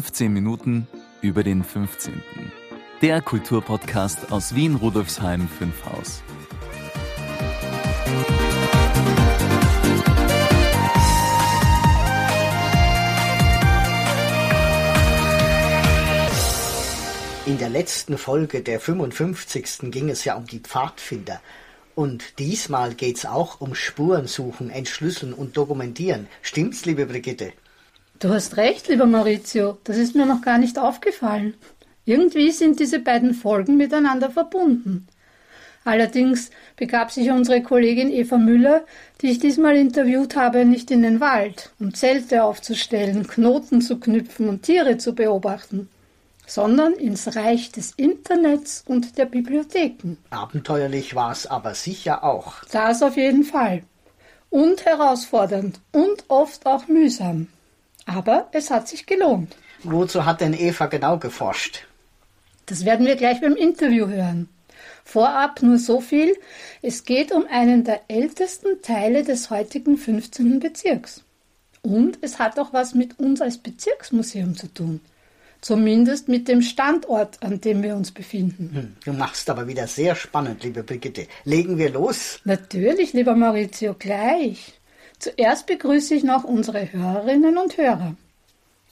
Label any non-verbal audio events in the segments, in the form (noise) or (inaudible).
15 Minuten über den 15. Der Kulturpodcast aus Wien Rudolfsheim 5 Haus. In der letzten Folge der 55. ging es ja um die Pfadfinder. Und diesmal geht's auch um Spurensuchen, Entschlüsseln und Dokumentieren. Stimmt's, liebe Brigitte? Du hast recht, lieber Maurizio. Das ist mir noch gar nicht aufgefallen. Irgendwie sind diese beiden Folgen miteinander verbunden. Allerdings begab sich unsere Kollegin Eva Müller, die ich diesmal interviewt habe, nicht in den Wald, um Zelte aufzustellen, Knoten zu knüpfen und Tiere zu beobachten sondern ins Reich des Internets und der Bibliotheken. Abenteuerlich war es aber sicher auch. Das auf jeden Fall. Und herausfordernd und oft auch mühsam. Aber es hat sich gelohnt. Wozu hat denn Eva genau geforscht? Das werden wir gleich beim Interview hören. Vorab nur so viel, es geht um einen der ältesten Teile des heutigen 15. Bezirks. Und es hat auch was mit uns als Bezirksmuseum zu tun. Zumindest mit dem Standort, an dem wir uns befinden. Hm, du machst aber wieder sehr spannend, liebe Brigitte. Legen wir los? Natürlich, lieber Maurizio, gleich. Zuerst begrüße ich noch unsere Hörerinnen und Hörer.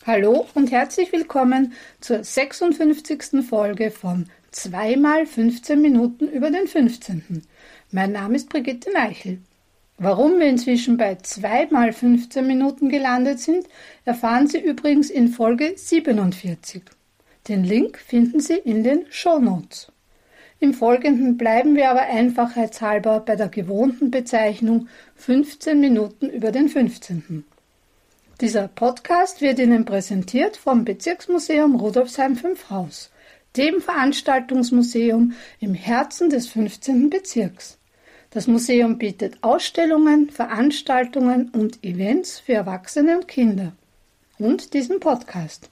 Hallo und herzlich willkommen zur 56. Folge von Zweimal 15 Minuten über den 15. Mein Name ist Brigitte Neichel. Warum wir inzwischen bei zweimal 15 Minuten gelandet sind, erfahren Sie übrigens in Folge 47. Den Link finden Sie in den Show Notes. Im Folgenden bleiben wir aber einfachheitshalber bei der gewohnten Bezeichnung 15 Minuten über den 15. Dieser Podcast wird Ihnen präsentiert vom Bezirksmuseum Rudolfsheim 5 Haus, dem Veranstaltungsmuseum im Herzen des 15. Bezirks. Das Museum bietet Ausstellungen, Veranstaltungen und Events für Erwachsene und Kinder und diesen Podcast.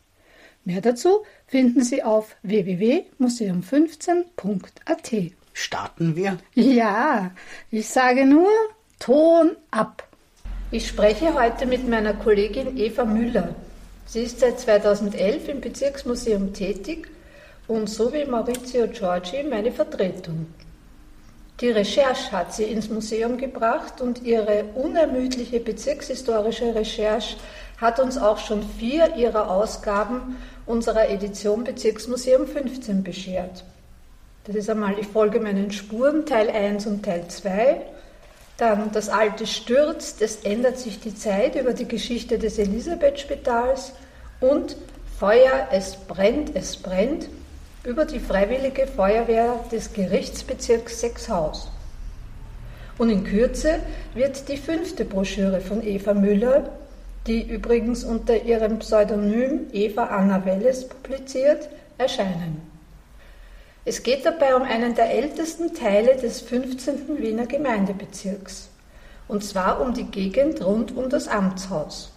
Mehr dazu finden Sie auf www.museum15.at. Starten wir? Ja, ich sage nur Ton ab. Ich spreche heute mit meiner Kollegin Eva Müller. Sie ist seit 2011 im Bezirksmuseum tätig und so wie Maurizio Giorgi meine Vertretung. Die Recherche hat sie ins Museum gebracht und ihre unermüdliche bezirkshistorische Recherche hat uns auch schon vier ihrer Ausgaben unserer Edition Bezirksmuseum 15 beschert. Das ist einmal Ich folge meinen Spuren, Teil 1 und Teil 2. Dann Das alte stürzt, es ändert sich die Zeit über die Geschichte des Elisabethspitals und Feuer, es brennt, es brennt, über die Freiwillige Feuerwehr des Gerichtsbezirks Sechshaus. Und in Kürze wird die fünfte Broschüre von Eva Müller, die übrigens unter ihrem Pseudonym Eva Anna Welles publiziert, erscheinen. Es geht dabei um einen der ältesten Teile des 15. Wiener Gemeindebezirks, und zwar um die Gegend rund um das Amtshaus,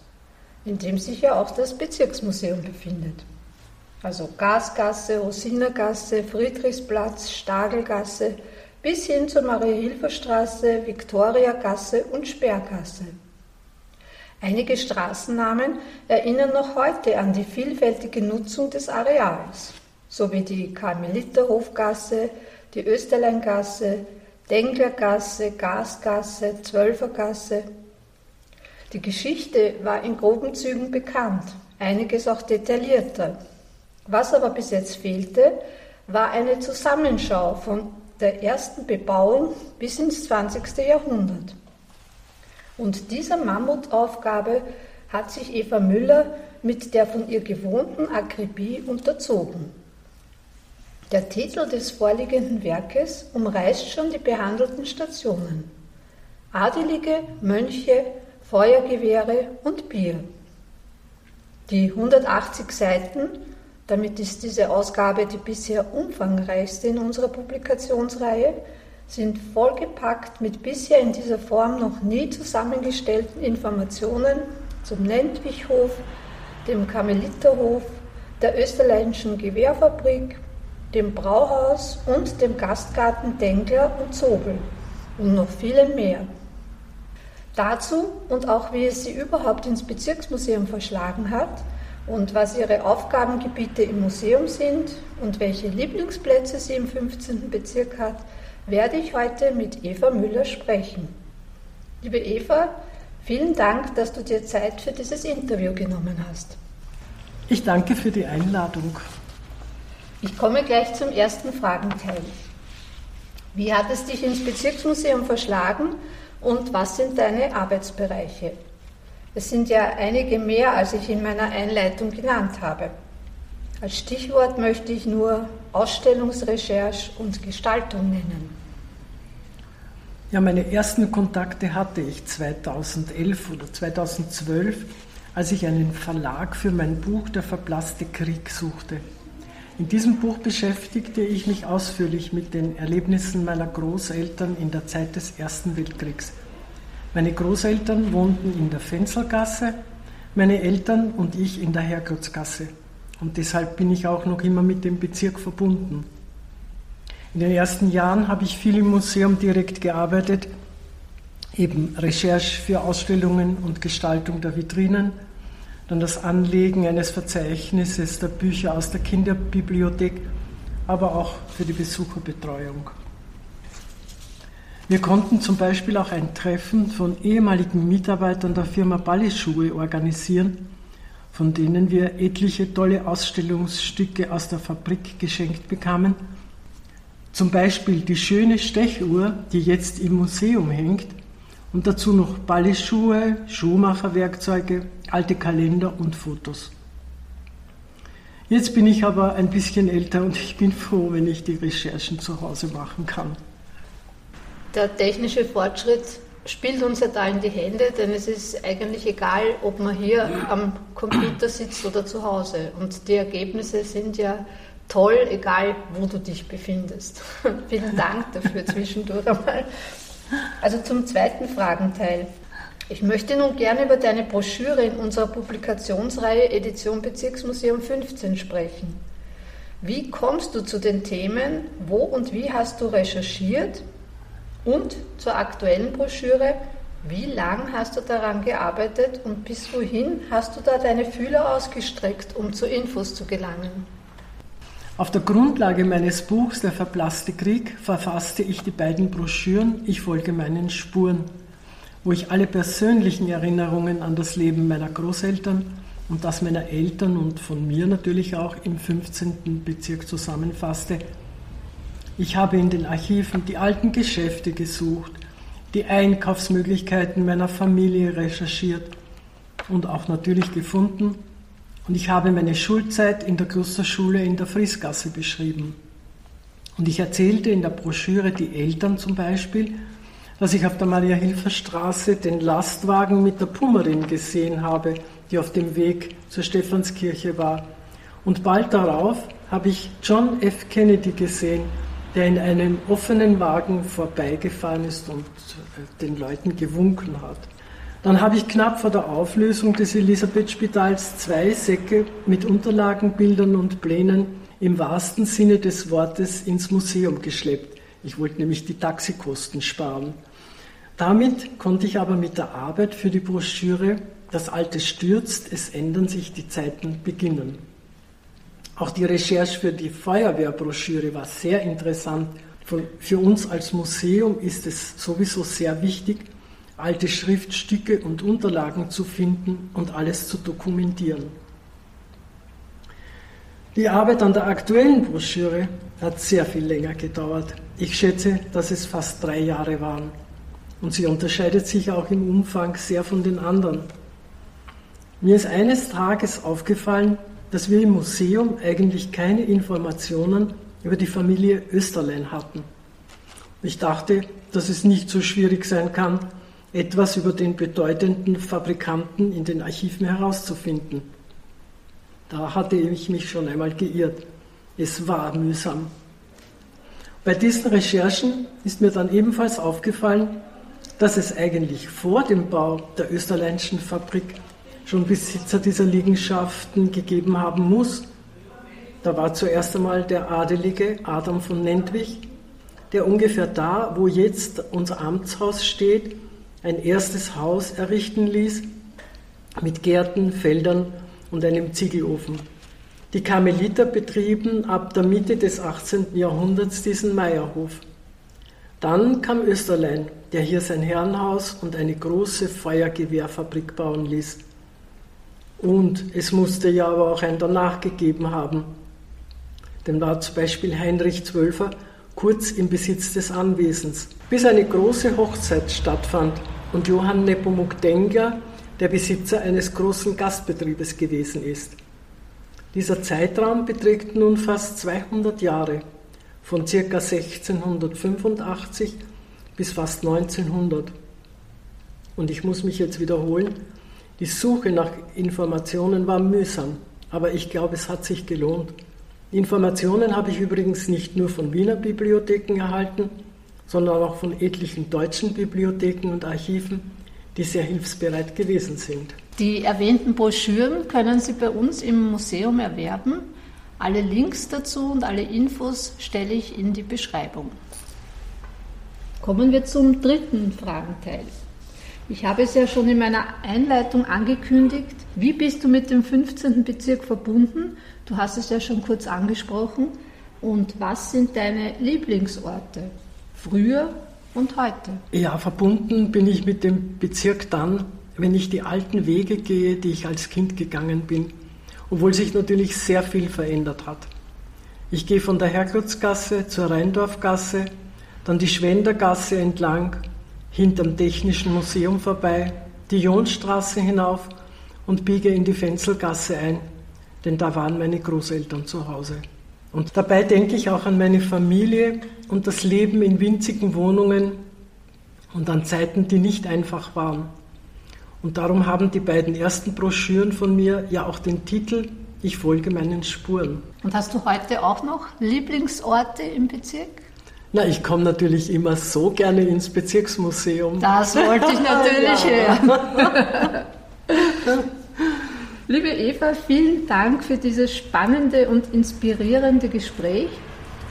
in dem sich ja auch das Bezirksmuseum befindet also Gasgasse, Rosinergasse, Friedrichsplatz, Stagelgasse bis hin zur Marie-Hilfer-Straße, Viktoriagasse und Sperrgasse. Einige Straßennamen erinnern noch heute an die vielfältige Nutzung des Areals, sowie die Karmeliterhofgasse, die Österleingasse, Denglergasse, Gasgasse, Zwölfergasse. Die Geschichte war in groben Zügen bekannt, einiges auch detaillierter. Was aber bis jetzt fehlte, war eine Zusammenschau von der ersten Bebauung bis ins 20. Jahrhundert. Und dieser Mammutaufgabe hat sich Eva Müller mit der von ihr gewohnten Akribie unterzogen. Der Titel des vorliegenden Werkes umreißt schon die behandelten Stationen. Adelige, Mönche, Feuergewehre und Bier. Die 180 Seiten damit ist diese Ausgabe die bisher umfangreichste in unserer Publikationsreihe, sind vollgepackt mit bisher in dieser Form noch nie zusammengestellten Informationen zum Lendwichhof, dem Karmeliterhof, der österreichischen Gewehrfabrik, dem Brauhaus und dem Gastgarten Dengler und Zobel und noch vielen mehr. Dazu und auch wie es sie überhaupt ins Bezirksmuseum verschlagen hat, und was ihre Aufgabengebiete im Museum sind und welche Lieblingsplätze sie im 15. Bezirk hat, werde ich heute mit Eva Müller sprechen. Liebe Eva, vielen Dank, dass du dir Zeit für dieses Interview genommen hast. Ich danke für die Einladung. Ich komme gleich zum ersten Fragenteil. Wie hat es dich ins Bezirksmuseum verschlagen und was sind deine Arbeitsbereiche? Es sind ja einige mehr, als ich in meiner Einleitung genannt habe. Als Stichwort möchte ich nur Ausstellungsrecherche und Gestaltung nennen. Ja, meine ersten Kontakte hatte ich 2011 oder 2012, als ich einen Verlag für mein Buch Der verblasste Krieg suchte. In diesem Buch beschäftigte ich mich ausführlich mit den Erlebnissen meiner Großeltern in der Zeit des Ersten Weltkriegs. Meine Großeltern wohnten in der Fenzelgasse, meine Eltern und ich in der Herrgottsgasse. Und deshalb bin ich auch noch immer mit dem Bezirk verbunden. In den ersten Jahren habe ich viel im Museum direkt gearbeitet, eben Recherche für Ausstellungen und Gestaltung der Vitrinen, dann das Anlegen eines Verzeichnisses der Bücher aus der Kinderbibliothek, aber auch für die Besucherbetreuung. Wir konnten zum Beispiel auch ein Treffen von ehemaligen Mitarbeitern der Firma Balleschuhe organisieren, von denen wir etliche tolle Ausstellungsstücke aus der Fabrik geschenkt bekamen. Zum Beispiel die schöne Stechuhr, die jetzt im Museum hängt, und dazu noch Balleschuhe, Schuhmacherwerkzeuge, alte Kalender und Fotos. Jetzt bin ich aber ein bisschen älter und ich bin froh, wenn ich die Recherchen zu Hause machen kann der technische Fortschritt spielt uns ja da in die Hände, denn es ist eigentlich egal, ob man hier am Computer sitzt oder zu Hause. Und die Ergebnisse sind ja toll, egal wo du dich befindest. (laughs) Vielen Dank dafür zwischendurch einmal. Also zum zweiten Fragenteil. Ich möchte nun gerne über deine Broschüre in unserer Publikationsreihe Edition Bezirksmuseum 15 sprechen. Wie kommst du zu den Themen? Wo und wie hast du recherchiert? Und zur aktuellen Broschüre, wie lang hast du daran gearbeitet und bis wohin hast du da deine Fühler ausgestreckt, um zu Infos zu gelangen? Auf der Grundlage meines Buchs Der verblasste Krieg verfasste ich die beiden Broschüren Ich folge meinen Spuren, wo ich alle persönlichen Erinnerungen an das Leben meiner Großeltern und das meiner Eltern und von mir natürlich auch im 15. Bezirk zusammenfasste ich habe in den Archiven die alten Geschäfte gesucht, die Einkaufsmöglichkeiten meiner Familie recherchiert und auch natürlich gefunden. Und ich habe meine Schulzeit in der Klosterschule in der Friesgasse beschrieben. Und ich erzählte in der Broschüre die Eltern zum Beispiel, dass ich auf der Maria-Hilfer-Straße den Lastwagen mit der Pummerin gesehen habe, die auf dem Weg zur Stephanskirche war. Und bald darauf habe ich John F. Kennedy gesehen, der in einem offenen Wagen vorbeigefahren ist und äh, den Leuten gewunken hat. Dann habe ich knapp vor der Auflösung des Elisabeth-Spitals zwei Säcke mit Unterlagen, Bildern und Plänen im wahrsten Sinne des Wortes ins Museum geschleppt. Ich wollte nämlich die Taxikosten sparen. Damit konnte ich aber mit der Arbeit für die Broschüre Das Alte stürzt, es ändern sich die Zeiten beginnen. Auch die Recherche für die Feuerwehrbroschüre war sehr interessant. Für uns als Museum ist es sowieso sehr wichtig, alte Schriftstücke und Unterlagen zu finden und alles zu dokumentieren. Die Arbeit an der aktuellen Broschüre hat sehr viel länger gedauert. Ich schätze, dass es fast drei Jahre waren. Und sie unterscheidet sich auch im Umfang sehr von den anderen. Mir ist eines Tages aufgefallen, dass wir im Museum eigentlich keine Informationen über die Familie Österlein hatten. Ich dachte, dass es nicht so schwierig sein kann, etwas über den bedeutenden Fabrikanten in den Archiven herauszufinden. Da hatte ich mich schon einmal geirrt. Es war mühsam. Bei diesen Recherchen ist mir dann ebenfalls aufgefallen, dass es eigentlich vor dem Bau der Österleinischen Fabrik schon Besitzer dieser Liegenschaften gegeben haben muss. Da war zuerst einmal der Adelige Adam von Nentwich, der ungefähr da, wo jetzt unser Amtshaus steht, ein erstes Haus errichten ließ mit Gärten, Feldern und einem Ziegelofen. Die Karmeliter betrieben ab der Mitte des 18. Jahrhunderts diesen Meierhof. Dann kam Österlein, der hier sein Herrenhaus und eine große Feuergewehrfabrik bauen ließ. Und es musste ja aber auch ein danach gegeben haben. Denn war zum Beispiel Heinrich Zwölfer kurz im Besitz des Anwesens, bis eine große Hochzeit stattfand und Johann Nepomuk Denger der Besitzer eines großen Gastbetriebes gewesen ist. Dieser Zeitraum beträgt nun fast 200 Jahre, von ca. 1685 bis fast 1900. Und ich muss mich jetzt wiederholen, die Suche nach Informationen war mühsam, aber ich glaube, es hat sich gelohnt. Informationen habe ich übrigens nicht nur von Wiener Bibliotheken erhalten, sondern auch von etlichen deutschen Bibliotheken und Archiven, die sehr hilfsbereit gewesen sind. Die erwähnten Broschüren können Sie bei uns im Museum erwerben. Alle Links dazu und alle Infos stelle ich in die Beschreibung. Kommen wir zum dritten Fragenteil. Ich habe es ja schon in meiner Einleitung angekündigt. Wie bist du mit dem 15. Bezirk verbunden? Du hast es ja schon kurz angesprochen. Und was sind deine Lieblingsorte? Früher und heute? Ja, verbunden bin ich mit dem Bezirk dann, wenn ich die alten Wege gehe, die ich als Kind gegangen bin, obwohl sich natürlich sehr viel verändert hat. Ich gehe von der Herrgottsgasse zur Rheindorfgasse, dann die Schwendergasse entlang hinterm Technischen Museum vorbei, die Jonstraße hinauf und biege in die Fenzelgasse ein, denn da waren meine Großeltern zu Hause. Und dabei denke ich auch an meine Familie und das Leben in winzigen Wohnungen und an Zeiten, die nicht einfach waren. Und darum haben die beiden ersten Broschüren von mir ja auch den Titel Ich folge meinen Spuren. Und hast du heute auch noch Lieblingsorte im Bezirk? Na, ich komme natürlich immer so gerne ins Bezirksmuseum. Das wollte ich natürlich (laughs) hören. (laughs) Liebe Eva, vielen Dank für dieses spannende und inspirierende Gespräch.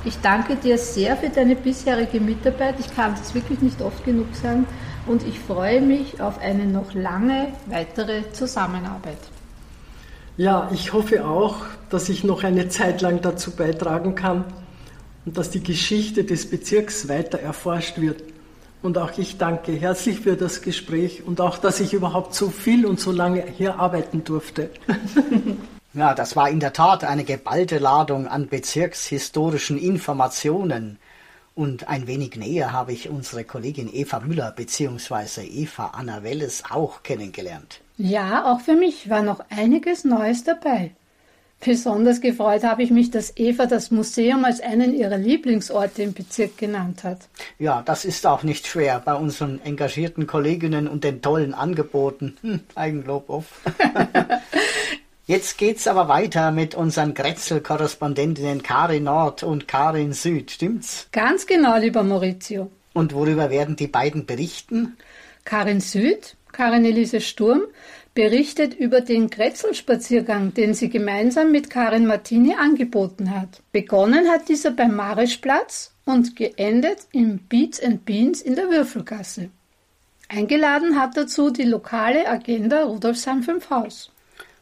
Ich danke dir sehr für deine bisherige Mitarbeit. Ich kann es wirklich nicht oft genug sagen. Und ich freue mich auf eine noch lange weitere Zusammenarbeit. Ja, ich hoffe auch, dass ich noch eine Zeit lang dazu beitragen kann, und dass die Geschichte des Bezirks weiter erforscht wird. Und auch ich danke herzlich für das Gespräch und auch, dass ich überhaupt so viel und so lange hier arbeiten durfte. (laughs) Ja, das war in der Tat eine geballte Ladung an bezirkshistorischen Informationen. Und ein wenig näher habe ich unsere Kollegin Eva Müller bzw. Eva Anna Welles auch kennengelernt. Ja, auch für mich war noch einiges Neues dabei. Besonders gefreut habe ich mich, dass Eva das Museum als einen ihrer Lieblingsorte im Bezirk genannt hat. Ja, das ist auch nicht schwer bei unseren engagierten Kolleginnen und den tollen Angeboten. Hm, Eigenlob auf. (laughs) Jetzt geht's aber weiter mit unseren Grätzl-Korrespondentinnen Karin Nord und Karin Süd, stimmt's? Ganz genau, lieber Maurizio. Und worüber werden die beiden berichten? Karin Süd, Karin Elise Sturm, berichtet über den Kretzelspaziergang, den sie gemeinsam mit Karin Martini angeboten hat. Begonnen hat dieser beim Marischplatz und geendet im Beats and Beans in der Würfelgasse. Eingeladen hat dazu die lokale Agenda Rudolfsheim 5 Haus.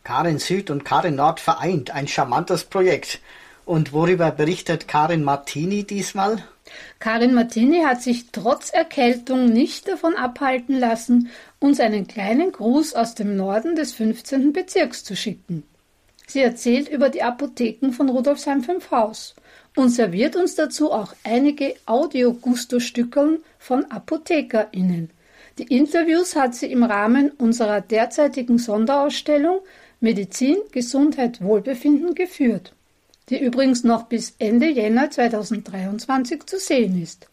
Karin Süd und Karin Nord vereint, ein charmantes Projekt. Und worüber berichtet Karin Martini diesmal? Karin Martini hat sich trotz Erkältung nicht davon abhalten lassen, uns einen kleinen Gruß aus dem Norden des 15. Bezirks zu schicken. Sie erzählt über die Apotheken von Rudolfsheim 5 Haus und serviert uns dazu auch einige Audio-Gusto-Stückeln von ApothekerInnen. Die Interviews hat sie im Rahmen unserer derzeitigen Sonderausstellung Medizin, Gesundheit, Wohlbefinden geführt die übrigens noch bis Ende Jänner 2023 zu sehen ist.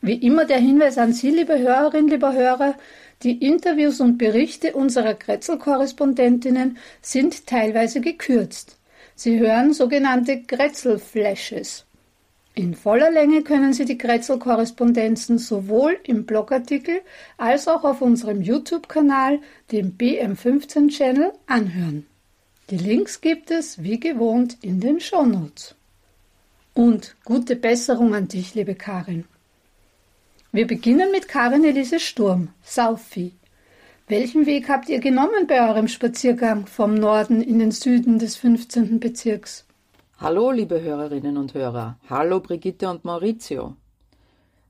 Wie immer der Hinweis an Sie, liebe Hörerinnen, lieber Hörer, die Interviews und Berichte unserer Grätzl-Korrespondentinnen sind teilweise gekürzt. Sie hören sogenannte Grätzl-Flashes. In voller Länge können Sie die Grätzl-Korrespondenzen sowohl im Blogartikel als auch auf unserem YouTube-Kanal, dem BM15-Channel, anhören. Die Links gibt es wie gewohnt in den Shownotes. Und gute Besserung an dich, liebe Karin. Wir beginnen mit Karin Elise Sturm, Saufi. Welchen Weg habt ihr genommen bei eurem Spaziergang vom Norden in den Süden des 15. Bezirks? Hallo, liebe Hörerinnen und Hörer. Hallo, Brigitte und Maurizio.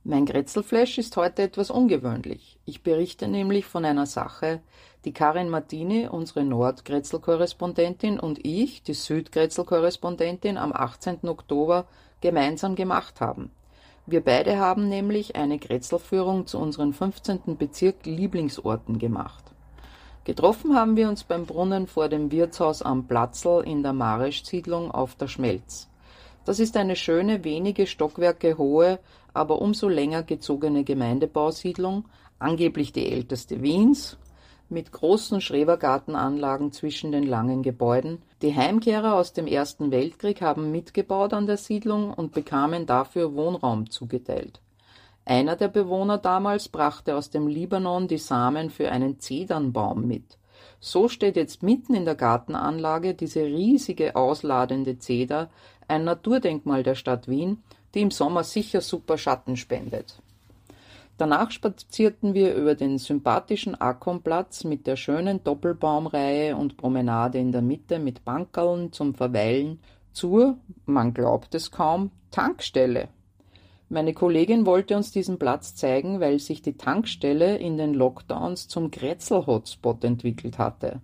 Mein Grätzelflash ist heute etwas ungewöhnlich. Ich berichte nämlich von einer Sache, die Karin Martini, unsere Nordgrätzel-Korrespondentin, und ich, die Südgrätzel-Korrespondentin, am 18. Oktober gemeinsam gemacht haben. Wir beide haben nämlich eine Grätzelführung zu unseren 15. Bezirk Lieblingsorten gemacht. Getroffen haben wir uns beim Brunnen vor dem Wirtshaus am Platzl in der Maresch-Siedlung auf der Schmelz. Das ist eine schöne, wenige Stockwerke hohe, aber umso länger gezogene Gemeindebausiedlung, angeblich die älteste Wiens, mit großen Schrebergartenanlagen zwischen den langen Gebäuden. Die Heimkehrer aus dem Ersten Weltkrieg haben mitgebaut an der Siedlung und bekamen dafür Wohnraum zugeteilt. Einer der Bewohner damals brachte aus dem Libanon die Samen für einen Zedernbaum mit. So steht jetzt mitten in der Gartenanlage diese riesige ausladende Zeder, ein Naturdenkmal der Stadt Wien, die im Sommer sicher super Schatten spendet. Danach spazierten wir über den sympathischen Akkomplatz mit der schönen Doppelbaumreihe und Promenade in der Mitte mit Bankerln zum Verweilen zur, man glaubt es kaum, Tankstelle. Meine Kollegin wollte uns diesen Platz zeigen, weil sich die Tankstelle in den Lockdowns zum Grätzl-Hotspot entwickelt hatte.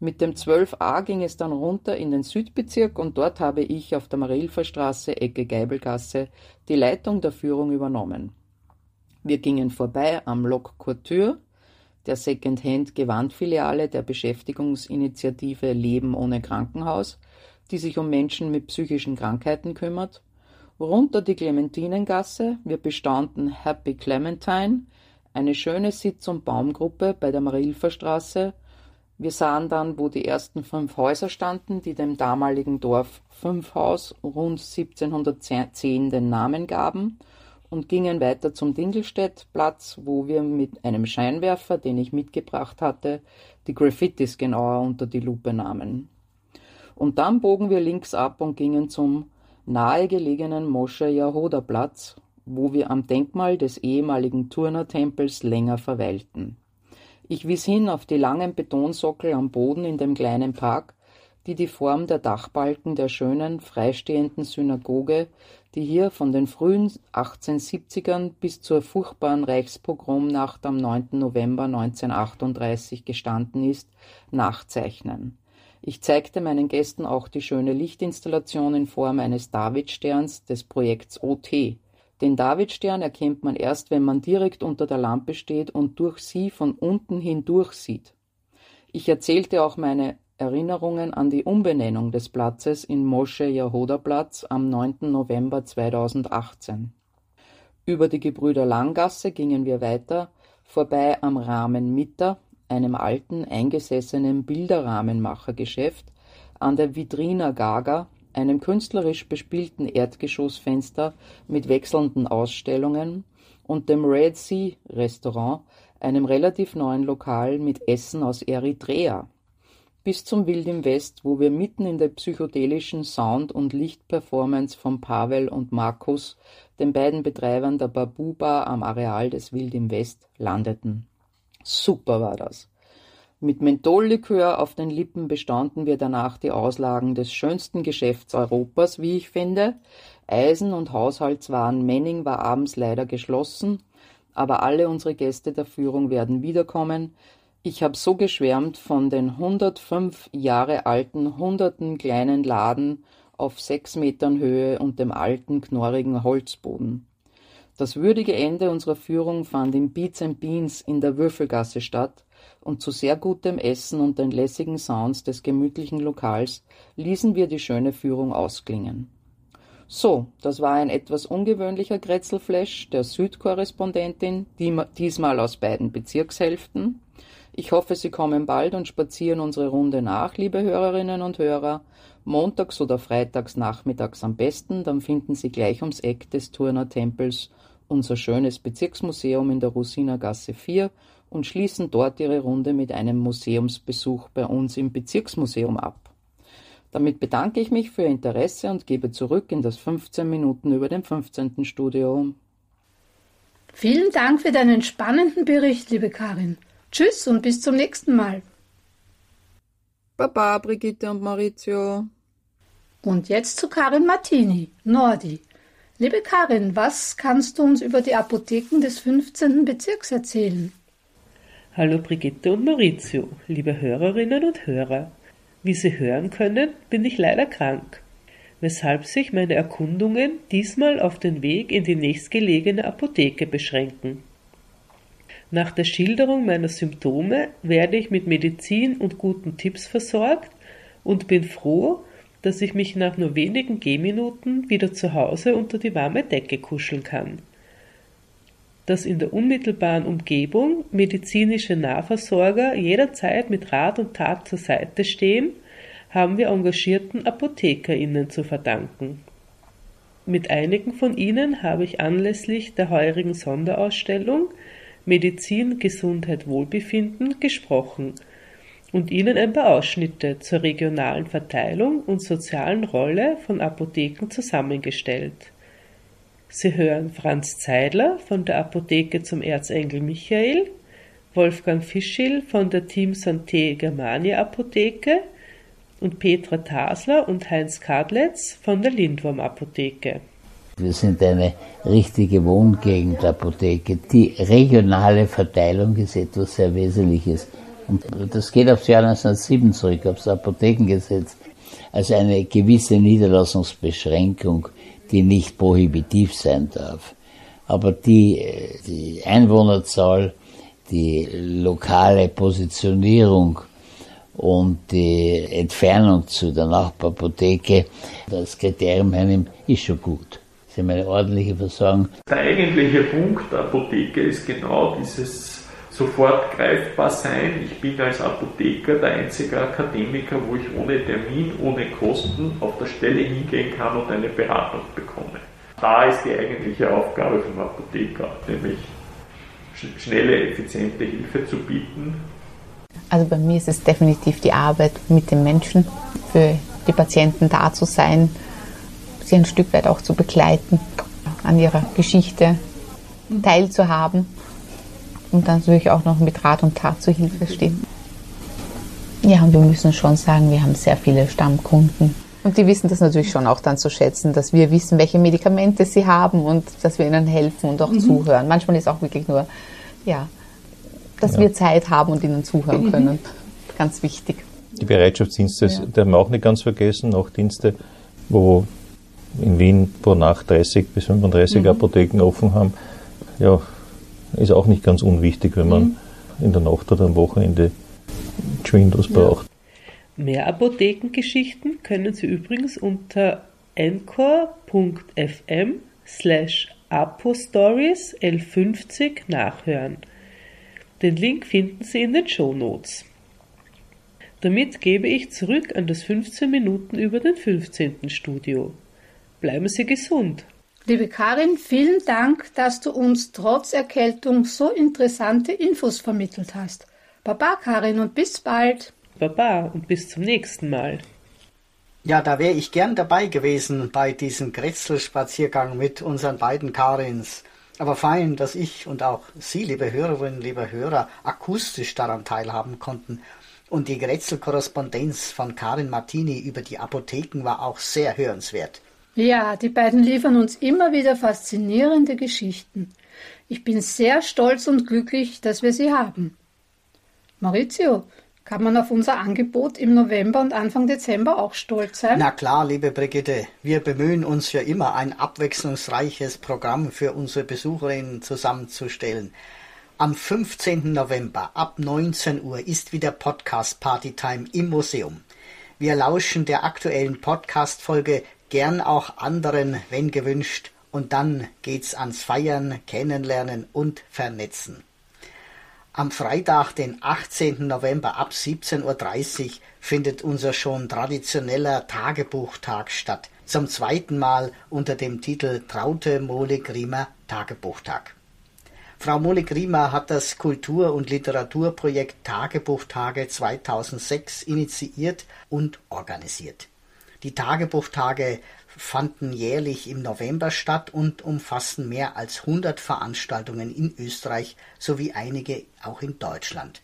Mit dem 12a ging es dann runter in den Südbezirk und dort habe ich auf der Marilferstraße, Ecke Geibelgasse, die Leitung der Führung übernommen. Wir gingen vorbei am Lok Couture, der Second-Hand-Gewandfiliale der Beschäftigungsinitiative Leben ohne Krankenhaus, die sich um Menschen mit psychischen Krankheiten kümmert, runter die Clementinengasse, wir bestaunten Happy Clementine, eine schöne Sitz- und Baumgruppe bei der Marilferstraße. Wir sahen dann, wo die ersten fünf Häuser standen, die dem damaligen Dorf Fünfhaus rund 1710 den Namen gaben und gingen weiter zum Dingelstädtplatz, wo wir mit einem Scheinwerfer, den ich mitgebracht hatte, die Graffitis genauer unter die Lupe nahmen. Und dann bogen wir links ab und gingen zum nahegelegenen Mosche Yahoda Platz, wo wir am Denkmal des ehemaligen Turnertempels länger verweilten. Ich wies hin auf die langen Betonsockel am Boden in dem kleinen Park, die die Form der Dachbalken der schönen, freistehenden Synagoge, die hier von den frühen 1870ern bis zur furchtbaren Reichspogromnacht am 9. November 1938 gestanden ist, nachzeichnen. Ich zeigte meinen Gästen auch die schöne Lichtinstallation in Form eines Davidsterns des Projekts OT. Den Davidstern erkennt man erst, wenn man direkt unter der Lampe steht und durch sie von unten hindurch sieht. Ich erzählte auch meine Erinnerungen an die Umbenennung des Platzes in Mosche Jahoda Platz am 9. November 2018. Über die Gebrüder Langgasse gingen wir weiter, vorbei am Rahmen Mitter, einem alten, eingesessenen Bilderrahmenmachergeschäft, an der Vitrina Gaga, einem künstlerisch bespielten Erdgeschossfenster mit wechselnden Ausstellungen und dem Red Sea Restaurant, einem relativ neuen Lokal mit Essen aus Eritrea bis zum Wild im West, wo wir mitten in der psychedelischen Sound- und Lichtperformance von Pavel und Markus, den beiden Betreibern der Babu Bar am Areal des Wild im West, landeten. Super war das. Mit Menthollikör auf den Lippen bestanden wir danach die Auslagen des schönsten Geschäfts Europas, wie ich finde. Eisen- und Haushaltswaren Menning war abends leider geschlossen, aber alle unsere Gäste der Führung werden wiederkommen, ich hab so geschwärmt von den 105 Jahre alten hunderten kleinen Laden auf sechs Metern Höhe und dem alten, knorrigen Holzboden. Das würdige Ende unserer Führung fand im Beats and Beans in der Würfelgasse statt, und zu sehr gutem Essen und den lässigen Sounds des gemütlichen Lokals ließen wir die schöne Führung ausklingen. So, das war ein etwas ungewöhnlicher Grätzelflash der Südkorrespondentin, diesmal aus beiden Bezirkshälften. Ich hoffe, Sie kommen bald und spazieren unsere Runde nach, liebe Hörerinnen und Hörer. Montags oder freitags nachmittags am besten, dann finden Sie gleich ums Eck des Turner Tempels unser schönes Bezirksmuseum in der Rusinergasse 4 und schließen dort Ihre Runde mit einem Museumsbesuch bei uns im Bezirksmuseum ab. Damit bedanke ich mich für Ihr Interesse und gebe zurück in das 15 Minuten über dem 15. Studio. Vielen Dank für deinen spannenden Bericht, liebe Karin. Tschüss und bis zum nächsten Mal. Baba, Brigitte und Maurizio. Und jetzt zu Karin Martini, Nordi. Liebe Karin, was kannst du uns über die Apotheken des 15. Bezirks erzählen? Hallo Brigitte und Maurizio, liebe Hörerinnen und Hörer. Wie Sie hören können, bin ich leider krank, weshalb sich meine Erkundungen diesmal auf den Weg in die nächstgelegene Apotheke beschränken. Nach der Schilderung meiner Symptome werde ich mit Medizin und guten Tipps versorgt und bin froh, dass ich mich nach nur wenigen Gehminuten wieder zu Hause unter die warme Decke kuscheln kann. Dass in der unmittelbaren Umgebung medizinische Nahversorger jederzeit mit Rat und Tat zur Seite stehen, haben wir engagierten ApothekerInnen zu verdanken. Mit einigen von ihnen habe ich anlässlich der heurigen Sonderausstellung Medizin, Gesundheit, Wohlbefinden gesprochen – und Ihnen ein paar Ausschnitte zur regionalen Verteilung und sozialen Rolle von Apotheken zusammengestellt. Sie hören Franz Zeidler von der Apotheke zum Erzengel Michael, Wolfgang Fischil von der Team Santé Germania Apotheke und Petra Tasler und Heinz Kadletz von der Lindwurm Apotheke. Wir sind eine richtige Wohngegend-Apotheke. Die regionale Verteilung ist etwas sehr Wesentliches. Und das geht aufs Jahr 1907 zurück, aufs Apothekengesetz. Also eine gewisse Niederlassungsbeschränkung, die nicht prohibitiv sein darf. Aber die, die Einwohnerzahl, die lokale Positionierung und die Entfernung zu der Nachbarapotheke, das Kriterium hernehmen, ist schon gut. Sie haben eine ordentliche Versorgung. Der eigentliche Punkt der Apotheke ist genau dieses sofort greifbar sein. Ich bin als Apotheker der einzige Akademiker, wo ich ohne Termin, ohne Kosten auf der Stelle hingehen kann und eine Beratung bekomme. Da ist die eigentliche Aufgabe vom Apotheker, nämlich schnelle, effiziente Hilfe zu bieten. Also bei mir ist es definitiv die Arbeit mit den Menschen, für die Patienten da zu sein, sie ein Stück weit auch zu begleiten, an ihrer Geschichte teilzuhaben und dann natürlich auch noch mit Rat und Tat zur Hilfe stehen. Ja, und wir müssen schon sagen, wir haben sehr viele Stammkunden. Und die wissen das natürlich schon auch dann zu schätzen, dass wir wissen, welche Medikamente sie haben und dass wir ihnen helfen und auch mhm. zuhören. Manchmal ist auch wirklich nur, ja, dass ja. wir Zeit haben und ihnen zuhören mhm. können. Ganz wichtig. Die Bereitschaftsdienste, ja. die haben wir auch nicht ganz vergessen, Nachtdienste, wo in Wien pro Nacht 30 bis 35 mhm. Apotheken offen haben. Ja, ist auch nicht ganz unwichtig, wenn man mhm. in der Nacht oder am Wochenende Windows braucht. Mehr Apothekengeschichten können Sie übrigens unter encore.fm slash apostories L50 nachhören. Den Link finden Sie in den Show Notes. Damit gebe ich zurück an das 15 Minuten über den 15. Studio. Bleiben Sie gesund. Liebe Karin, vielen Dank, dass du uns trotz Erkältung so interessante Infos vermittelt hast. Baba Karin und bis bald. Baba und bis zum nächsten Mal. Ja, da wäre ich gern dabei gewesen bei diesem Kretzelspaziergang mit unseren beiden Karins. Aber fein, dass ich und auch Sie, liebe Hörerinnen, liebe Hörer, akustisch daran teilhaben konnten. Und die Grätzl-Korrespondenz von Karin Martini über die Apotheken war auch sehr hörenswert. Ja, die beiden liefern uns immer wieder faszinierende Geschichten. Ich bin sehr stolz und glücklich, dass wir sie haben. Maurizio, kann man auf unser Angebot im November und Anfang Dezember auch stolz sein? Na klar, liebe Brigitte, wir bemühen uns ja immer, ein abwechslungsreiches Programm für unsere Besucherinnen zusammenzustellen. Am 15. November ab 19 Uhr ist wieder Podcast Party Time im Museum. Wir lauschen der aktuellen Podcast-Folge gern auch anderen, wenn gewünscht, und dann geht's ans Feiern, Kennenlernen und Vernetzen. Am Freitag, den 18. November ab 17.30 Uhr findet unser schon traditioneller Tagebuchtag statt, zum zweiten Mal unter dem Titel Traute Mole-Griemer Tagebuchtag. Frau Mole-Griemer hat das Kultur- und Literaturprojekt Tagebuchtage 2006 initiiert und organisiert. Die Tagebuchtage fanden jährlich im November statt und umfassen mehr als 100 Veranstaltungen in Österreich sowie einige auch in Deutschland.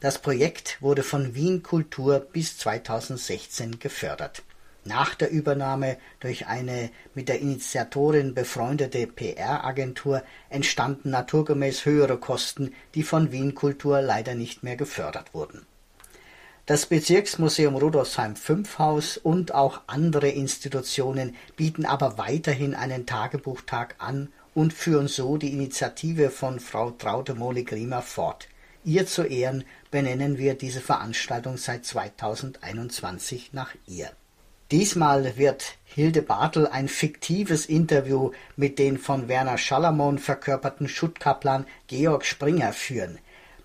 Das Projekt wurde von Wien Kultur bis 2016 gefördert. Nach der Übernahme durch eine mit der Initiatorin befreundete PR-Agentur entstanden naturgemäß höhere Kosten, die von Wien Kultur leider nicht mehr gefördert wurden. Das Bezirksmuseum Rudolfsheim 5 Haus und auch andere Institutionen bieten aber weiterhin einen Tagebuchtag an und führen so die Initiative von Frau Traute Mohli-Griemer fort. Ihr zu Ehren benennen wir diese Veranstaltung seit 2021 nach ihr. Diesmal wird Hilde Bartel ein fiktives Interview mit den von Werner Schalamon verkörperten Schuttkaplan Georg Springer führen.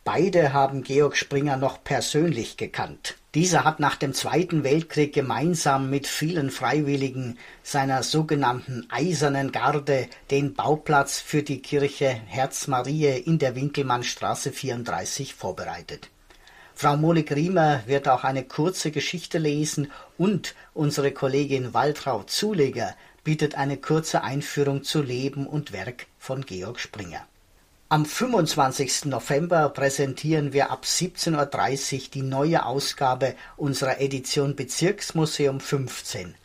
Beide haben Georg Springer noch persönlich gekannt. Dieser hat nach dem Zweiten Weltkrieg gemeinsam mit vielen Freiwilligen seiner sogenannten Eisernen Garde den Bauplatz für die Kirche Herz Marie in der Winkelmannstraße 34 vorbereitet. Frau Mohle-Griemer wird auch eine kurze Geschichte lesen und unsere Kollegin Waltraud Zuleger bietet eine kurze Einführung zu Leben und Werk von Georg Springer. Am 25. November präsentieren wir ab 17.30 Uhr die neue Ausgabe unserer Edition Bezirksmuseum 15.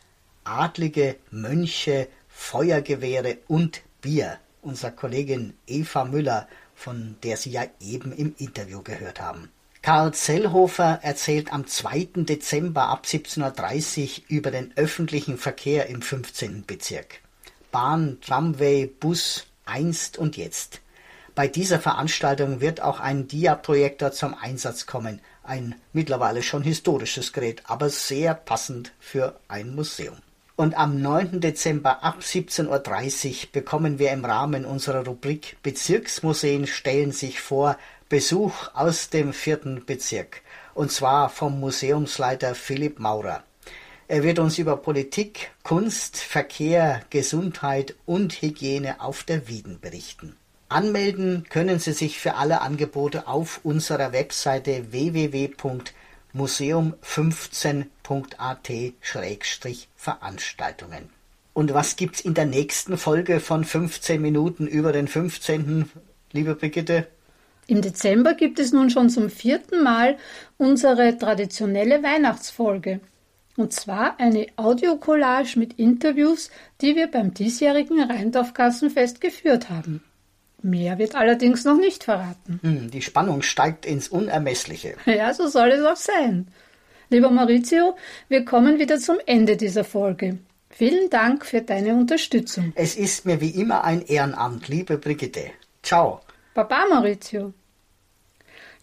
Adlige, Mönche, Feuergewehre und Bier. Unserer Kollegin Eva Müller, von der Sie ja eben im Interview gehört haben. Karl Zellhofer erzählt am 2. Dezember ab 17.30 Uhr über den öffentlichen Verkehr im 15. Bezirk. Bahn, Tramway, Bus, einst und jetzt. Bei dieser Veranstaltung wird auch ein Diaprojektor zum Einsatz kommen. Ein mittlerweile schon historisches Gerät, aber sehr passend für ein Museum. Und am 9. Dezember ab 17.30 Uhr bekommen wir im Rahmen unserer Rubrik Bezirksmuseen stellen sich vor Besuch aus dem vierten Bezirk. Und zwar vom Museumsleiter Philipp Maurer. Er wird uns über Politik, Kunst, Verkehr, Gesundheit und Hygiene auf der Wieden berichten. Anmelden können Sie sich für alle Angebote auf unserer Webseite www.museum15.at-veranstaltungen. Und was gibt's in der nächsten Folge von 15 Minuten über den 15., liebe Brigitte? Im Dezember gibt es nun schon zum vierten Mal unsere traditionelle Weihnachtsfolge. Und zwar eine Audiokollage mit Interviews, die wir beim diesjährigen Rheindorfkassenfest geführt haben. Mehr wird allerdings noch nicht verraten. Hm, die Spannung steigt ins Unermessliche. (laughs) Ja, so soll es auch sein. Lieber Maurizio, wir kommen wieder zum Ende dieser Folge. Vielen Dank für deine Unterstützung. Es ist mir wie immer ein Ehrenamt, liebe Brigitte. Ciao. Baba, Maurizio.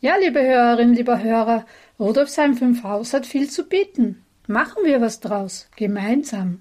Ja, liebe Hörerinnen, lieber Hörer, Rudolfsheim 5 Haus hat viel zu bieten. Machen wir was draus, gemeinsam.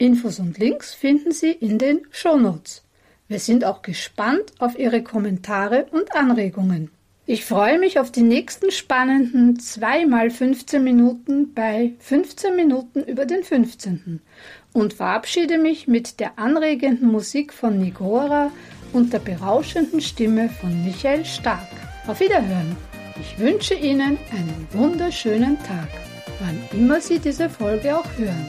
Infos und Links finden Sie in den Shownotes. Wir sind auch gespannt auf Ihre Kommentare und Anregungen. Ich freue mich auf die nächsten spannenden 2 mal 15 Minuten bei 15 Minuten über den 15. und verabschiede mich mit der anregenden Musik von Nigora und der berauschenden Stimme von Michael Stark. Auf Wiederhören! Ich wünsche Ihnen einen wunderschönen Tag, wann immer Sie diese Folge auch hören.